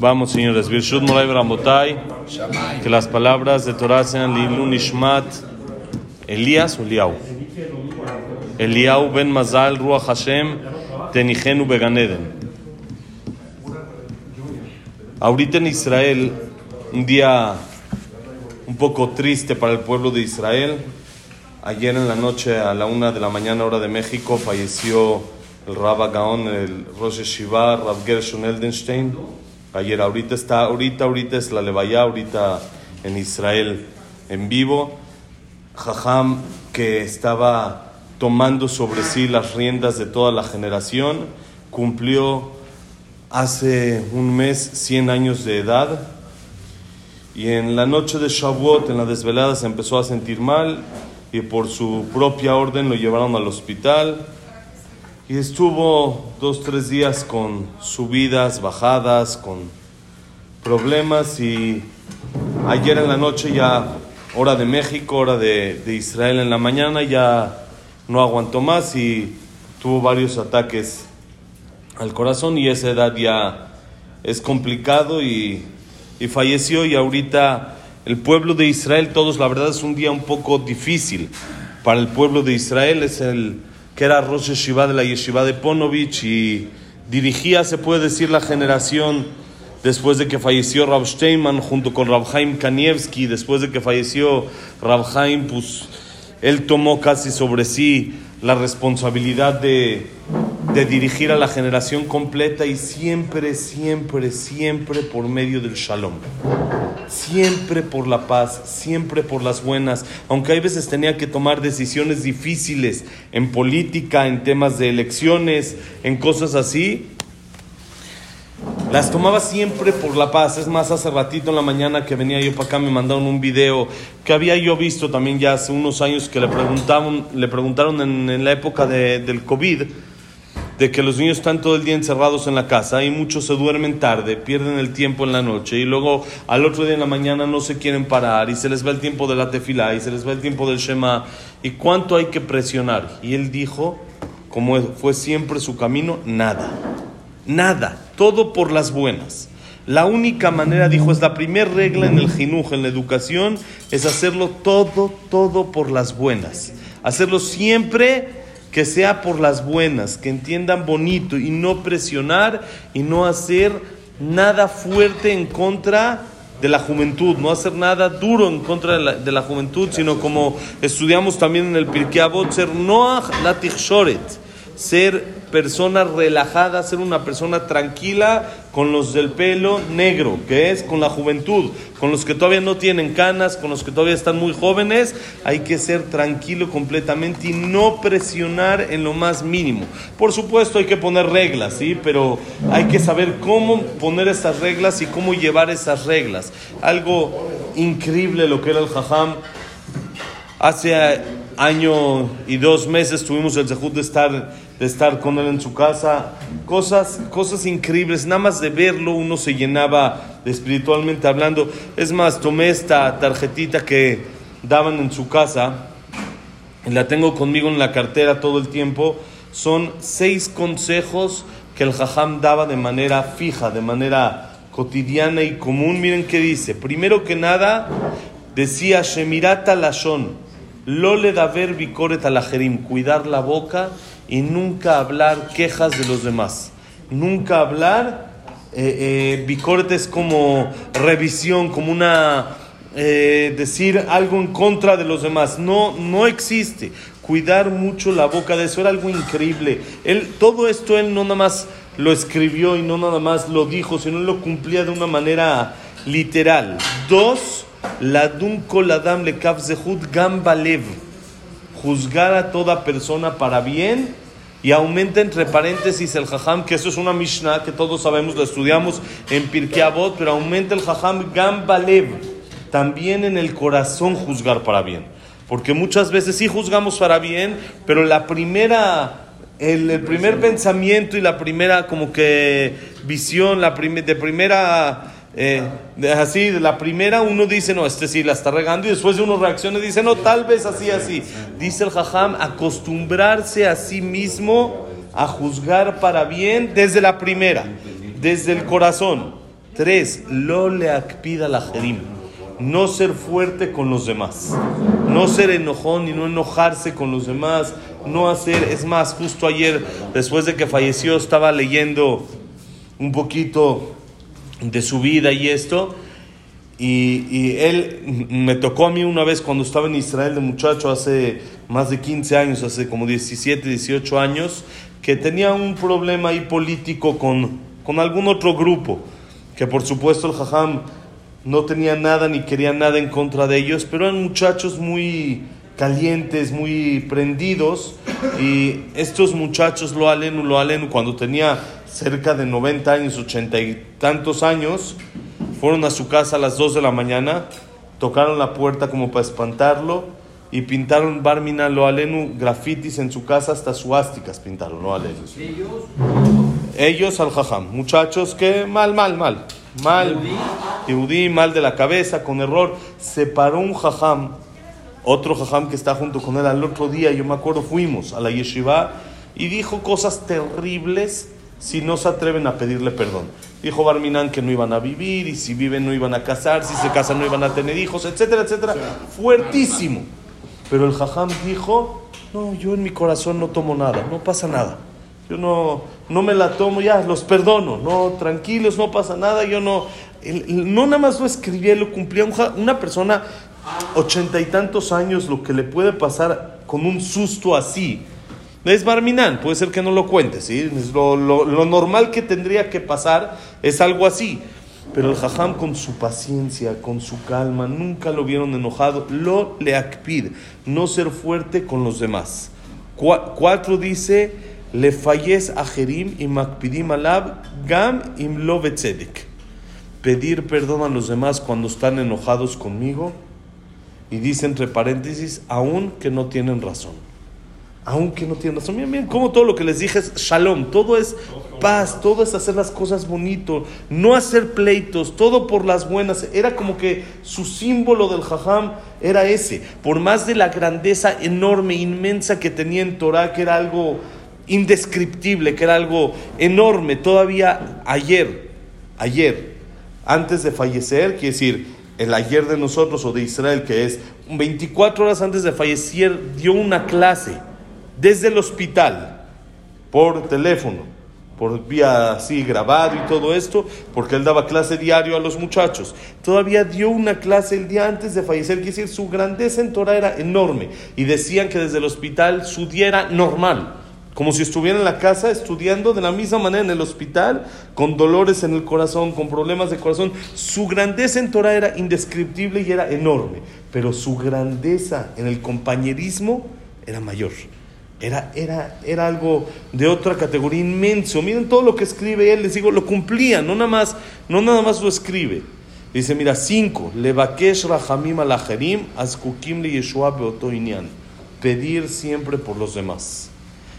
Vamos, señores. Birshut Moray Bramotay. Que las palabras de Torah sean Lilun Ishmat Elías o Eliau. Eliau ben Mazal Ruach Hashem Tenigenu Beganeden. Ahorita en Israel, un día un poco triste para el pueblo de Israel. Ayer en la noche, a la una de la mañana, hora de México, falleció el Rabba Gaon, el Rosh Shiva, Rav Gershon Eldenstein. Ayer, ahorita está, ahorita, ahorita es la Levaya, ahorita en Israel en vivo. Jajam, que estaba tomando sobre sí las riendas de toda la generación, cumplió hace un mes 100 años de edad. Y en la noche de Shavuot, en la desvelada, se empezó a sentir mal y por su propia orden lo llevaron al hospital y estuvo dos, tres días con subidas, bajadas, con problemas y ayer en la noche ya, hora de México, hora de, de Israel en la mañana, ya no aguantó más y tuvo varios ataques al corazón y esa edad ya es complicado y, y falleció y ahorita el pueblo de Israel, todos, la verdad es un día un poco difícil para el pueblo de Israel, es el que era Rosh Yeshiva de la Yeshiva de Ponovich y dirigía, se puede decir, la generación después de que falleció Rav Steinman junto con Rav Haim Kanievski, después de que falleció Rav Haim, pues él tomó casi sobre sí la responsabilidad de, de dirigir a la generación completa y siempre, siempre, siempre por medio del shalom. Siempre por la paz, siempre por las buenas, aunque hay veces tenía que tomar decisiones difíciles en política, en temas de elecciones, en cosas así, las tomaba siempre por la paz. Es más, hace ratito en la mañana que venía yo para acá me mandaron un video que había yo visto también ya hace unos años que le preguntaron, le preguntaron en, en la época de, del COVID de que los niños están todo el día encerrados en la casa y muchos se duermen tarde, pierden el tiempo en la noche y luego al otro día en la mañana no se quieren parar y se les va el tiempo de la tefila y se les va el tiempo del Shema y cuánto hay que presionar. Y él dijo, como fue siempre su camino, nada, nada, todo por las buenas. La única manera, dijo, es la primera regla en el jinuj, en la educación, es hacerlo todo, todo por las buenas. Hacerlo siempre que sea por las buenas, que entiendan bonito y no presionar y no hacer nada fuerte en contra de la juventud, no hacer nada duro en contra de la, de la juventud, sino como estudiamos también en el Pirkei Avot, ser noach latichshoret, ser persona relajada, ser una persona tranquila con los del pelo negro, que es con la juventud, con los que todavía no tienen canas, con los que todavía están muy jóvenes, hay que ser tranquilo completamente y no presionar en lo más mínimo. Por supuesto hay que poner reglas, ¿sí? Pero hay que saber cómo poner esas reglas y cómo llevar esas reglas. Algo increíble lo que era el jajam. Hace año y dos meses tuvimos el zehut de estar, de estar con él en su casa. Cosas, cosas increíbles. Nada más de verlo uno se llenaba espiritualmente hablando. Es más, tomé esta tarjetita que daban en su casa. La tengo conmigo en la cartera todo el tiempo. Son seis consejos que el jajam daba de manera fija, de manera cotidiana y común. Miren qué dice. Primero que nada, decía Shemirata Lashon. Lo le da ver bicoret alajerim, cuidar la boca y nunca hablar quejas de los demás. Nunca hablar, eh, eh, bicoret es como revisión, como una, eh, decir algo en contra de los demás. No, no existe. Cuidar mucho la boca de eso era algo increíble. Él, todo esto él no nada más lo escribió y no nada más lo dijo, sino lo cumplía de una manera literal. Dos, Ladun koladam le zehut gambalev. Juzgar a toda persona para bien y aumenta entre paréntesis el jajam, que eso es una mishnah que todos sabemos, lo estudiamos en Pirkei Avot, pero aumenta el jajam gambalev. También en el corazón juzgar para bien. Porque muchas veces sí juzgamos para bien, pero la primera el, el, primer pensamiento y la primera como que visión, la prim de primera, eh, así, la primera uno dice, no, este sí la está regando y después de uno reacciona y dice, no, tal vez así, así. Dice el jajam, acostumbrarse a sí mismo a juzgar para bien desde la primera, desde el corazón. Tres, lo le akpida la jerim. No ser fuerte con los demás. No ser enojón y no enojarse con los demás. No hacer, es más, justo ayer, después de que falleció, estaba leyendo un poquito de su vida y esto. Y, y, él me tocó a mí una vez cuando estaba en Israel de muchacho, hace más de 15 años, hace como 17, 18 años, que tenía un problema ahí político con, con algún otro grupo que por supuesto el Jajam no tenía nada ni quería nada en contra de ellos, pero eran muchachos muy calientes, muy prendidos, y estos muchachos lo alenu, lo alenu, cuando tenía cerca de 90 años, 80 y tantos años, fueron a su casa a las 2 de la mañana, tocaron la puerta como para espantarlo, y pintaron Barmina lo alenu grafitis en su casa, hasta suásticas pintaron lo alenu. Ellos al jajam, muchachos que mal, mal, mal, mal, Yehudí, mal de la cabeza, con error. Se paró un jajam, otro jajam que está junto con él. Al otro día, yo me acuerdo, fuimos a la yeshiva y dijo cosas terribles si no se atreven a pedirle perdón. Dijo Barminan que no iban a vivir y si viven no iban a casar, si se casan no iban a tener hijos, etcétera, etcétera. Fuertísimo. Pero el jajam dijo, no, yo en mi corazón no tomo nada, no pasa nada. Yo no, no me la tomo, ya, los perdono, no, tranquilos, no pasa nada, yo no, no nada más lo escribía, lo cumplía. Una persona, ochenta y tantos años, lo que le puede pasar con un susto así, es Barminán, puede ser que no lo cuente, ¿sí? Lo, lo, lo, normal que tendría que pasar es algo así. Pero el jajam con su paciencia, con su calma, nunca lo vieron enojado. Lo le no ser fuerte con los demás. Cuatro dice, le falles a Jerim y makpidim alab gam im lo Pedir perdón a los demás cuando están enojados conmigo. Y dice entre paréntesis, aun que no tienen razón. Aunque no tienen razón. Miren, miren, como todo lo que les dije es shalom. Todo es paz, todo es hacer las cosas bonito. No hacer pleitos, todo por las buenas. Era como que su símbolo del jajam era ese. Por más de la grandeza enorme, inmensa que tenía en Torah, que era algo indescriptible, que era algo enorme. Todavía ayer, ayer, antes de fallecer, quiere decir, el ayer de nosotros o de Israel, que es 24 horas antes de fallecer, dio una clase desde el hospital, por teléfono, por vía así grabado y todo esto, porque él daba clase diario a los muchachos. Todavía dio una clase el día antes de fallecer, quiere decir, su grandeza en Torah era enorme. Y decían que desde el hospital su día era normal como si estuviera en la casa estudiando de la misma manera en el hospital, con dolores en el corazón, con problemas de corazón. Su grandeza en Torah era indescriptible y era enorme, pero su grandeza en el compañerismo era mayor. Era, era, era algo de otra categoría inmenso. Miren todo lo que escribe él, les digo, lo cumplía, no nada más, no nada más lo escribe. Dice, mira, cinco, levakesh rahamim alajerim, azkukim le yeshua beotoinian. Pedir siempre por los demás.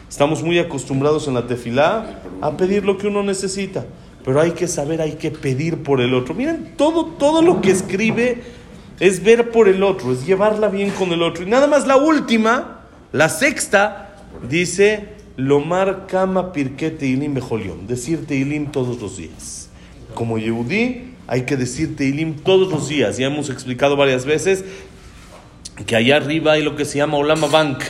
Estamos muy acostumbrados en la tefilá a pedir lo que uno necesita, pero hay que saber, hay que pedir por el otro. Miren, todo, todo lo que escribe es ver por el otro, es llevarla bien con el otro. Y nada más la última, la sexta, dice, Lomar Kama Pirke Teilim Bejolión, decir Teilim todos los días. Como Yehudí, hay que decir Teilim todos los días. Ya hemos explicado varias veces que allá arriba hay lo que se llama Olama Bank,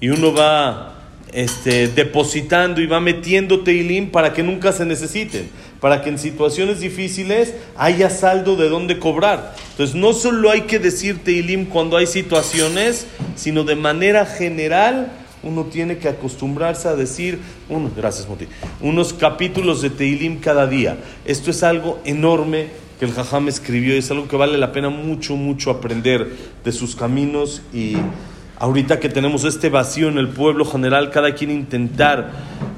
y uno va este, depositando y va metiendo Teilim para que nunca se necesiten, para que en situaciones difíciles haya saldo de dónde cobrar. Entonces no solo hay que decir Teilim cuando hay situaciones, sino de manera general uno tiene que acostumbrarse a decir, gracias Moti, unos capítulos de Teilim cada día. Esto es algo enorme que el Jajam escribió, es algo que vale la pena mucho, mucho aprender de sus caminos y ahorita que tenemos este vacío en el pueblo general, cada quien intentar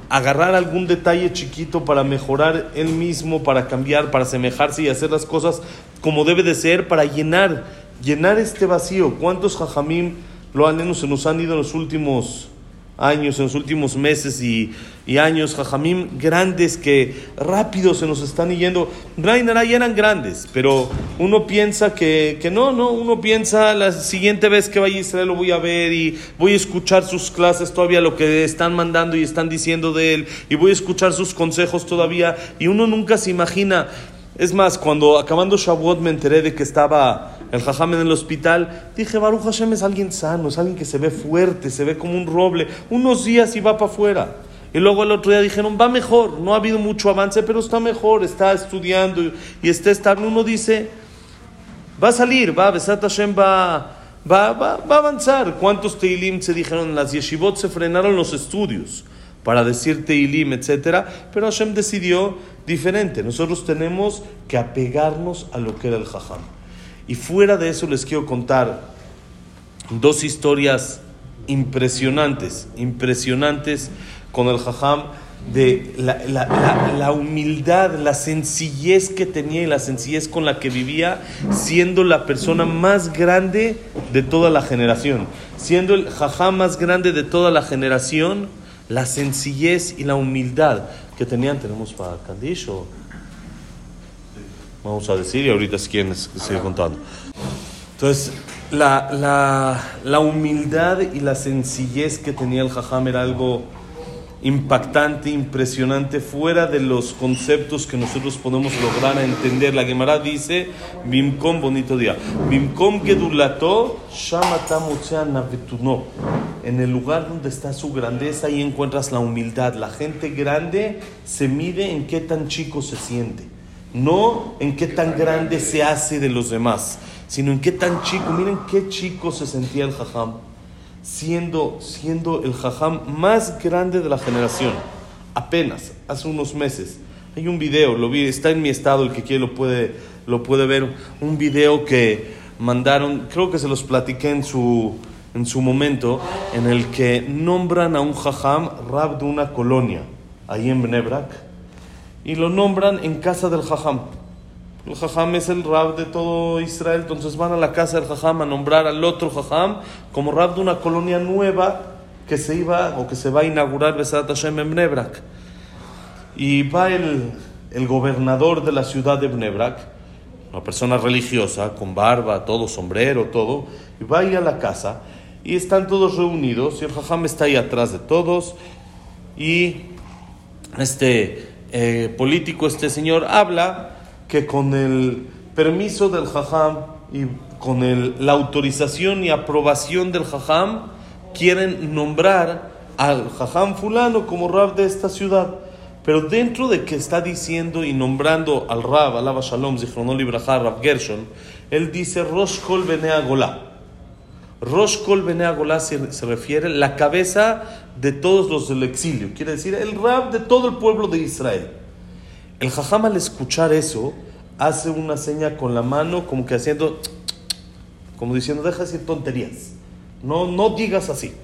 agarrar algún detalle chiquito para mejorar él mismo, para cambiar, para asemejarse y hacer las cosas como debe de ser, para llenar, llenar este vacío. ¿Cuántos jajamim lo han, se nos han ido en los últimos años, en los últimos meses y, años, jajamim grandes que rápido se nos están yendo. Rainaray eran grandes, pero uno piensa que, que, no, no, uno piensa la siguiente vez que vaya a Israel lo voy a ver y voy a escuchar sus clases todavía, lo que están mandando y están diciendo de él, y voy a escuchar sus consejos todavía, y uno nunca se imagina Es más, cuando acabando Shavuot me enteré de que estaba el jajam en el hospital, dije, Baruch Hashem es alguien sano, es alguien que se ve fuerte, se ve como un roble. Unos días y va para afuera. Y luego el otro día dijeron, va mejor, no ha habido mucho avance, pero está mejor, está estudiando y está estable. Uno dice, va a salir, va, Besat Hashem va, va, va, va a avanzar. ¿Cuántos Teilim se dijeron? En las yeshivot se frenaron los estudios para decir Teilim, etc. Pero Hashem decidió diferente. Nosotros tenemos que apegarnos a lo que era el Jajam. Y fuera de eso les quiero contar dos historias impresionantes, impresionantes con el jajam de la, humildad, la sencillez que tenía y la sencillez con la que vivía, siendo la persona más grande de toda la generación. Siendo el jajam más grande de toda la generación, la sencillez y la humildad que tenían. ¿Tenemos para Candish Vamos a decir, y ahorita es quien sigue contando. Entonces, la, la humildad y la sencillez que tenía el jajam era algo impactante, impresionante, fuera de los conceptos que nosotros podemos lograr a entender. La Gemara dice, Bimkom, bonito día, Bimkom Gedulato, En el lugar donde está su grandeza, ahí encuentras la humildad. La gente grande se mide en qué tan chico se siente, no en qué tan grande se hace de los demás, sino en qué tan chico. Miren qué chico se sentía el jajam siendo, siendo el jajam más grande de la generación. Apenas, hace unos meses. Hay un video, lo vi, está en mi estado, el que quiere lo puede, lo puede ver. Un video que mandaron, creo que se los platiqué en su, en su momento, en el que nombran a un jajam rab de una colonia, ahí en Bnebrak, y lo nombran en casa del jajam. El jajam es el rab de todo Israel, entonces van a la casa del jajam a nombrar al otro jajam como rab de una colonia nueva que se iba o que se va a inaugurar Besat Hashem en Bnebrak. Y va el, el gobernador de la ciudad de Bnebrak, una persona religiosa, con barba, todo, sombrero, todo, y va ahí a la casa y están todos reunidos y el jajam está ahí atrás de todos y este eh, político, este señor, habla que con el permiso del jajam y con la autorización y aprobación del jajam quieren nombrar al jajam fulano como rab de esta ciudad. Pero dentro de que está diciendo y nombrando al rab, alaba shalom, zichronol ibrahá, rab Gershon, él dice Rosh Kol. Rosh Kol se, se refiere la cabeza de todos los del exilio, quiere decir el rab de todo el pueblo de Israel. El jajam al escuchar eso hace una seña con la mano como que haciendo, como diciendo, deja de decir tonterías, no, no digas así.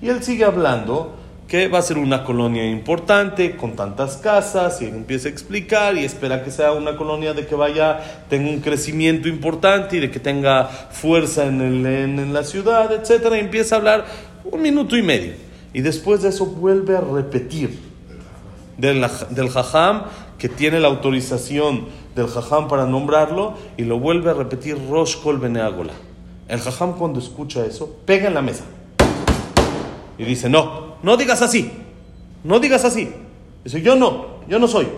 Y él sigue hablando que va a ser una colonia importante con tantas casas y empieza a explicar y espera que sea una colonia de que vaya, tenga un crecimiento importante y de que tenga fuerza en, el, en, la ciudad, etc. Y empieza a hablar un minuto y medio. Y después de eso vuelve a repetir del, del jajam que tiene la autorización del jajam para nombrarlo y lo vuelve a repetir Rosh Kol Beneagola. El jajam cuando escucha eso, pega en la mesa y dice, no, no digas así, no digas así. Dice, yo no, yo no soy.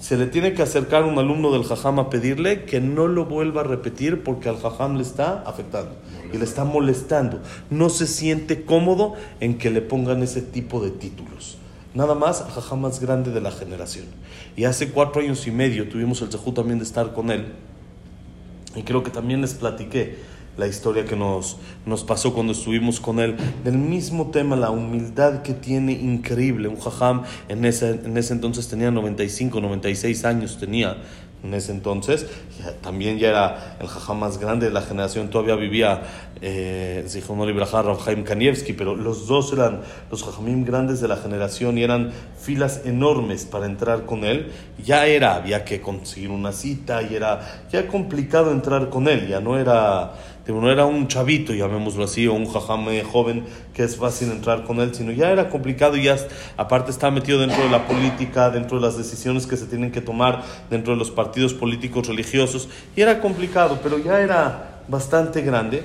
Se le tiene que acercar un alumno del jajam a pedirle que no lo vuelva a repetir porque al jajam le está afectando y le está molestando. No se siente cómodo en que le pongan ese tipo de títulos. Nada más al jajam más grande de la generación. Y hace cuatro años y medio tuvimos el zehut también de estar con él. Y creo que también les platiqué la historia que nos, nos pasó cuando estuvimos con él, del mismo tema, la humildad que tiene increíble. Un jajam en ese, en ese entonces tenía 95, 96 años, tenía en ese entonces. también ya era el jajam más grande de la generación, todavía vivía eh, Rav Chaim Kanievski, pero los dos eran los jajamim grandes de la generación y eran filas enormes para entrar con él. Ya era, había que conseguir una cita y era ya complicado entrar con él, ya no era no era un chavito, llamémoslo así, o un jajame joven que es fácil entrar con él, sino ya era complicado y ya aparte estaba metido dentro de la política, dentro de las decisiones que se tienen que tomar dentro de los partidos políticos religiosos, y era complicado, pero ya era bastante grande.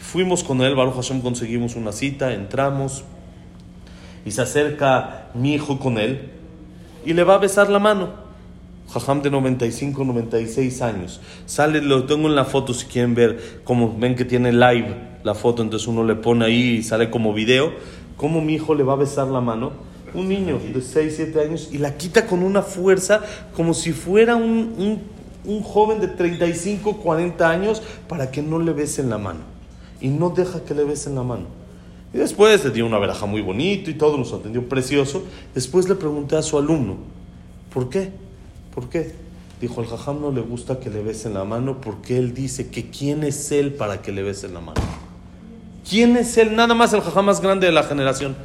Fuimos con él, Baruch Hashem conseguimos una cita, entramos y se acerca mi hijo con él y le va a besar la mano. Jajam de 95, 96 años. Sale, lo tengo en la foto si quieren ver, como ven que tiene live la foto, entonces uno le pone ahí y sale como video. Cómo mi hijo le va a besar la mano. Un niño de 6, 7 años y la quita con una fuerza como si fuera un, un, un joven de 35, 40 años para que no le besen la mano. Y no deja que le besen la mano. Y después le dio una veraja muy bonito y todo, nos atendió precioso. Después le pregunté a su alumno, ¿por qué? ¿Por qué? Dijo, al jajam no le gusta que le besen la mano porque él dice que quién es él para que le besen la mano. ¿Quién es él? Nada más el jajam más grande de la generación.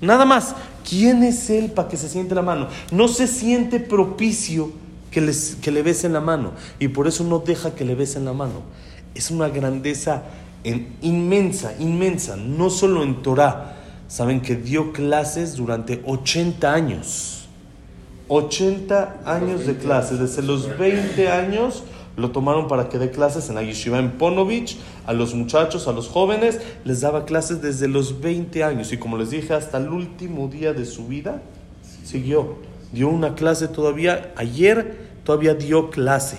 Nada más. ¿Quién es él para que se siente la mano? No se siente propicio que, les, que le besen la mano y por eso no deja que le besen la mano. Es una grandeza en, inmensa, inmensa, no solo en Torah. Saben que dio clases durante 80 años. 80 años de clases, desde los 20 años lo tomaron para que dé clases en la yeshiva en Ponovich, a los muchachos, a los jóvenes, les daba clases desde los 20 años. Y como les dije, hasta el último día de su vida, siguió, dio una clase todavía, ayer todavía dio clase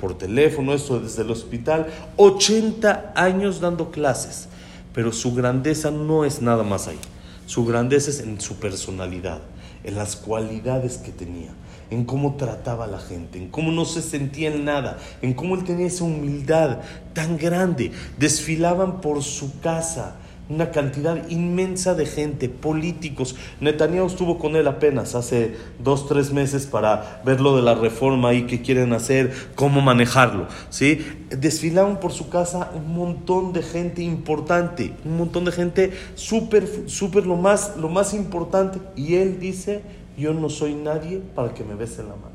por teléfono, esto desde el hospital, 80 años dando clases, pero su grandeza no es nada más ahí, su grandeza es en su personalidad en las cualidades que tenía, en cómo trataba a la gente, en cómo no se sentía en nada, en cómo él tenía esa humildad tan grande. Desfilaban por su casa una cantidad inmensa de gente, políticos. Netanyahu estuvo con él apenas hace dos, tres meses para ver lo de la reforma y qué quieren hacer, cómo manejarlo. ¿sí? Desfilaban por su casa un montón de gente importante, un montón de gente súper, súper lo más, lo más importante. Y él dice, yo no soy nadie para que me besen la mano.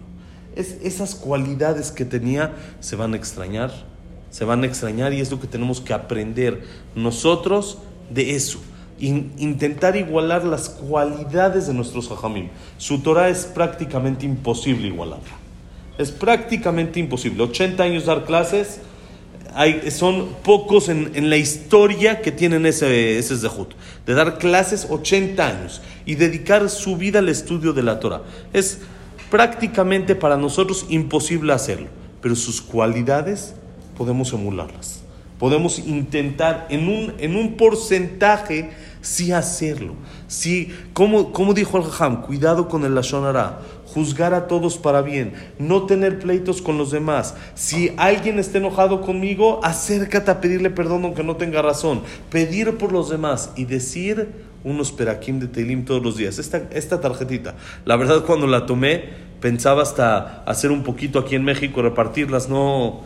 Es, esas cualidades que tenía se van a extrañar, se van a extrañar y es lo que tenemos que aprender nosotros de eso. intentar igualar las cualidades de nuestros hajamim. Su Torah es prácticamente imposible igualarla. Es prácticamente imposible. 80 años dar clases, hay, son pocos en, en, la historia que tienen ese, ese zehut. De dar clases 80 años y dedicar su vida al estudio de la Torah. Es prácticamente para nosotros imposible hacerlo. Pero sus cualidades podemos emularlas podemos intentar en un, en un porcentaje sí hacerlo. Sí, como, como dijo el Jajam, cuidado con el Lashon juzgar a todos para bien, no tener pleitos con los demás. Si alguien está enojado conmigo, acércate a pedirle perdón aunque no tenga razón. Pedir por los demás y decir unos perakim de Teilim todos los días. Esta, esta tarjetita, la verdad cuando la tomé, pensaba hasta hacer un poquito aquí en México, repartirlas, no,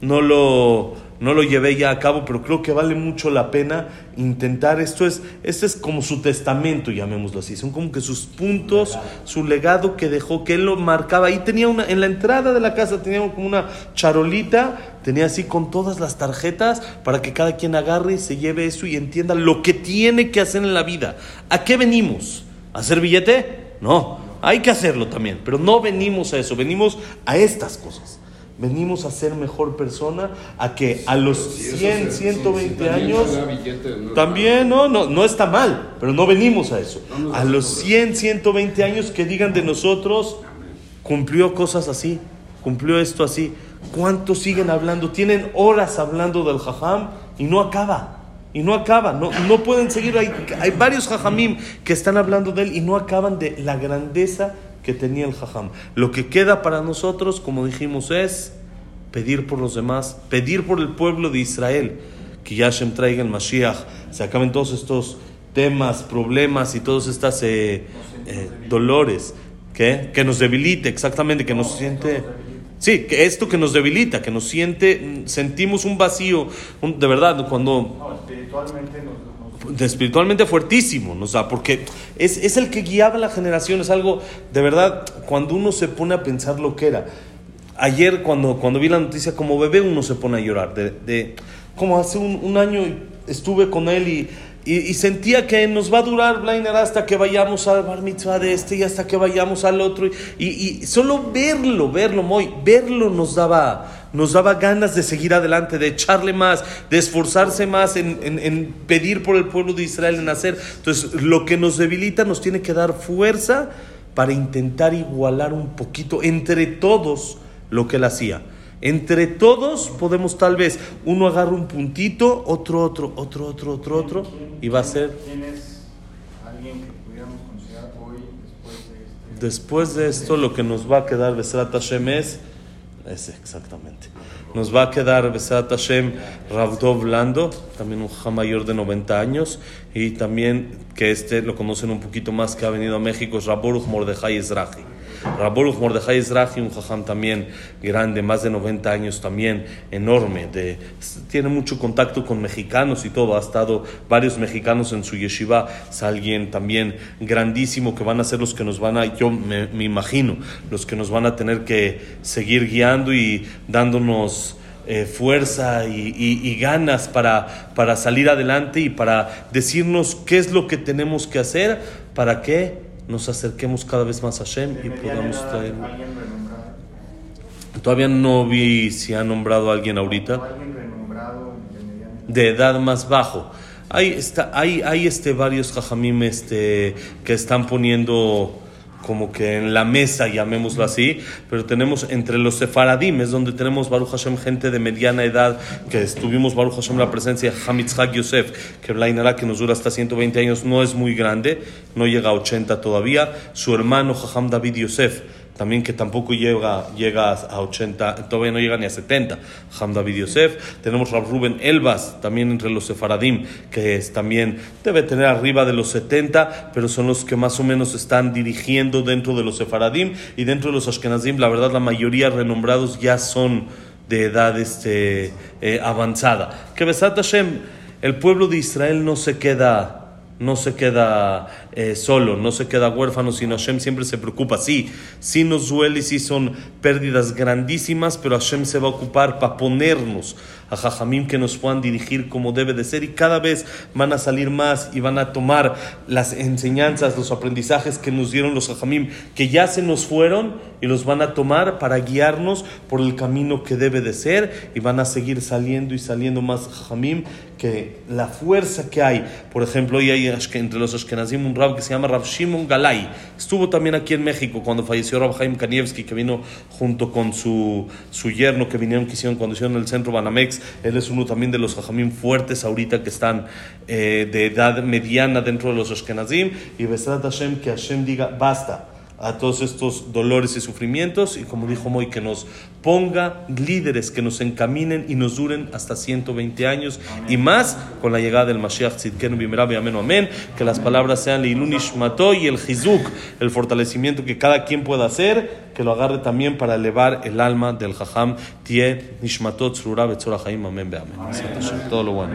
no lo no lo llevé ya a cabo, pero creo que vale mucho la pena intentar. Esto es, este es como su testamento, llamémoslo así. Son como que sus puntos, su legado que dejó, que él lo marcaba. Ahí tenía una, en la entrada de la casa tenía como una charolita, tenía así con todas las tarjetas para que cada quien agarre y se lleve eso y entienda lo que tiene que hacer en la vida. ¿A qué venimos? ¿A hacer billete? No, hay que hacerlo también, pero no venimos a eso, venimos a estas cosas. Venimos a ser mejor persona, a que a los 100, 120 años, también no, no, no está mal, pero no venimos a eso. A los 100, 120 años que digan de nosotros, cumplió cosas así, cumplió esto así. ¿Cuántos siguen hablando? Tienen horas hablando del jajam y no acaba. Y no acaba, no, no pueden seguir. Hay, hay varios jajamim que están hablando de él y no acaban de la grandeza que tenía el jajam. Lo que queda para nosotros, como dijimos, es pedir por los demás, pedir por el pueblo de Israel, que Yashem traiga el Mashiach, se acaben todos estos temas, problemas y todos estos eh, eh, dolores, ¿qué? que nos debilite, exactamente, que nos siente... Sí, que esto que nos debilita, que nos siente, sentimos un vacío, de verdad, cuando... espiritualmente nos espiritualmente fuertísimo, ¿no? o porque es, es, el que guiaba la generación, es algo, de verdad, cuando uno se pone a pensar lo que era. Ayer cuando, cuando vi la noticia como bebé uno se pone a llorar, de, como hace un, año estuve con él y, y, sentía que nos va a durar Blainer hasta que vayamos al bar mitzvah de este y hasta que vayamos al otro. Y, y solo verlo, verlo, muy, verlo nos daba, nos daba ganas de seguir adelante, de echarle más, de esforzarse más en, en, pedir por el pueblo de Israel, en hacer. Entonces, lo que nos debilita nos tiene que dar fuerza para intentar igualar un poquito entre todos lo que él hacía. Entre todos podemos tal vez, uno agarra un puntito, otro, otro, otro, otro, otro, otro, y va a ser... ¿Quién es alguien que pudiéramos considerar hoy después de este? Después de esto, lo que nos va a quedar, Besrat Hashem, es... Ese, exactamente. Nos va a quedar Besrat Hashem Ravdov Lando, también un jajam mayor de 90 años, y también que este lo conocen un poquito más, que ha venido a México, es Raboruch Mordejai Ezrahi. Raboruch Mordejai Ezrahi, un jajam también grande, más de 90 años también, enorme, tiene mucho contacto con mexicanos y todo, ha estado varios mexicanos en su yeshiva, es alguien también grandísimo que van a ser los que nos van a, yo me, imagino, los que nos van a tener que seguir guiando y dándonos eh, fuerza y ganas para, para salir adelante y para decirnos qué es lo que tenemos que hacer para que nos acerquemos cada vez más a Hashem y podamos traer. Todavía no vi si ha nombrado a alguien ahorita de edad más bajo. Hay, está, hay, hay este, varios jajamim este, que están poniendo como que en la mesa, llamémoslo así, pero tenemos entre los sefaradim, es donde tenemos Baruch Hashem gente de mediana edad, que estuvimos Baruch Hashem la presencia de Hamitzhak Yosef, que la Inara que nos dura hasta 120 años no es muy grande, no llega a 80 todavía, su hermano Jajam David Yosef, también que tampoco llega, llega a 80, todavía no llega ni a 70, Ham David Yosef. Tenemos Rab Ruben Elbas, también entre los sefaradim, que es también debe tener arriba de los 70, pero son los que más o menos están dirigiendo dentro de los sefaradim y dentro de los ashkenazim, la verdad la mayoría renombrados ya son de edad este, eh, avanzada. Que Besat Hashem, el pueblo de Israel no se queda no se queda eh, solo, no se queda huérfano, sino Hashem siempre se preocupa. Sí, sí nos duele, sí son pérdidas grandísimas, pero Hashem se va a ocupar para ponernos a Jajamim que nos puedan dirigir como debe de ser y cada vez van a salir más y van a tomar las enseñanzas, los aprendizajes que nos dieron los Jajamim, que ya se nos fueron y los van a tomar para guiarnos por el camino que debe de ser y van a seguir saliendo y saliendo más Jajamim que la fuerza que hay, por ejemplo, hoy hay entre los Ashkenazim un rab que se llama Rab Shimon Galay, estuvo también aquí en México cuando falleció Rab Haim Kanievski, que vino junto con su, su yerno que vinieron, que hicieron cuando hicieron el centro Banamex, él es uno también de los Jajamim fuertes ahorita que están eh, de edad mediana dentro de los Ashkenazim, y Besrat Hashem, que Hashem diga, basta a todos estos dolores y sufrimientos y como dijo Moy, que nos ponga líderes que nos encaminen y nos duren hasta 120 años y más con la llegada del Mashiach Tzidkenu Bimerabi Amén Amén, que las palabras sean Leilun Ishmato y el Hizuk, el fortalecimiento que cada quien pueda hacer, que lo agarre también para elevar el alma del Jajam Tie Nishmatot Haim Amén Beamén. Todo lo bueno.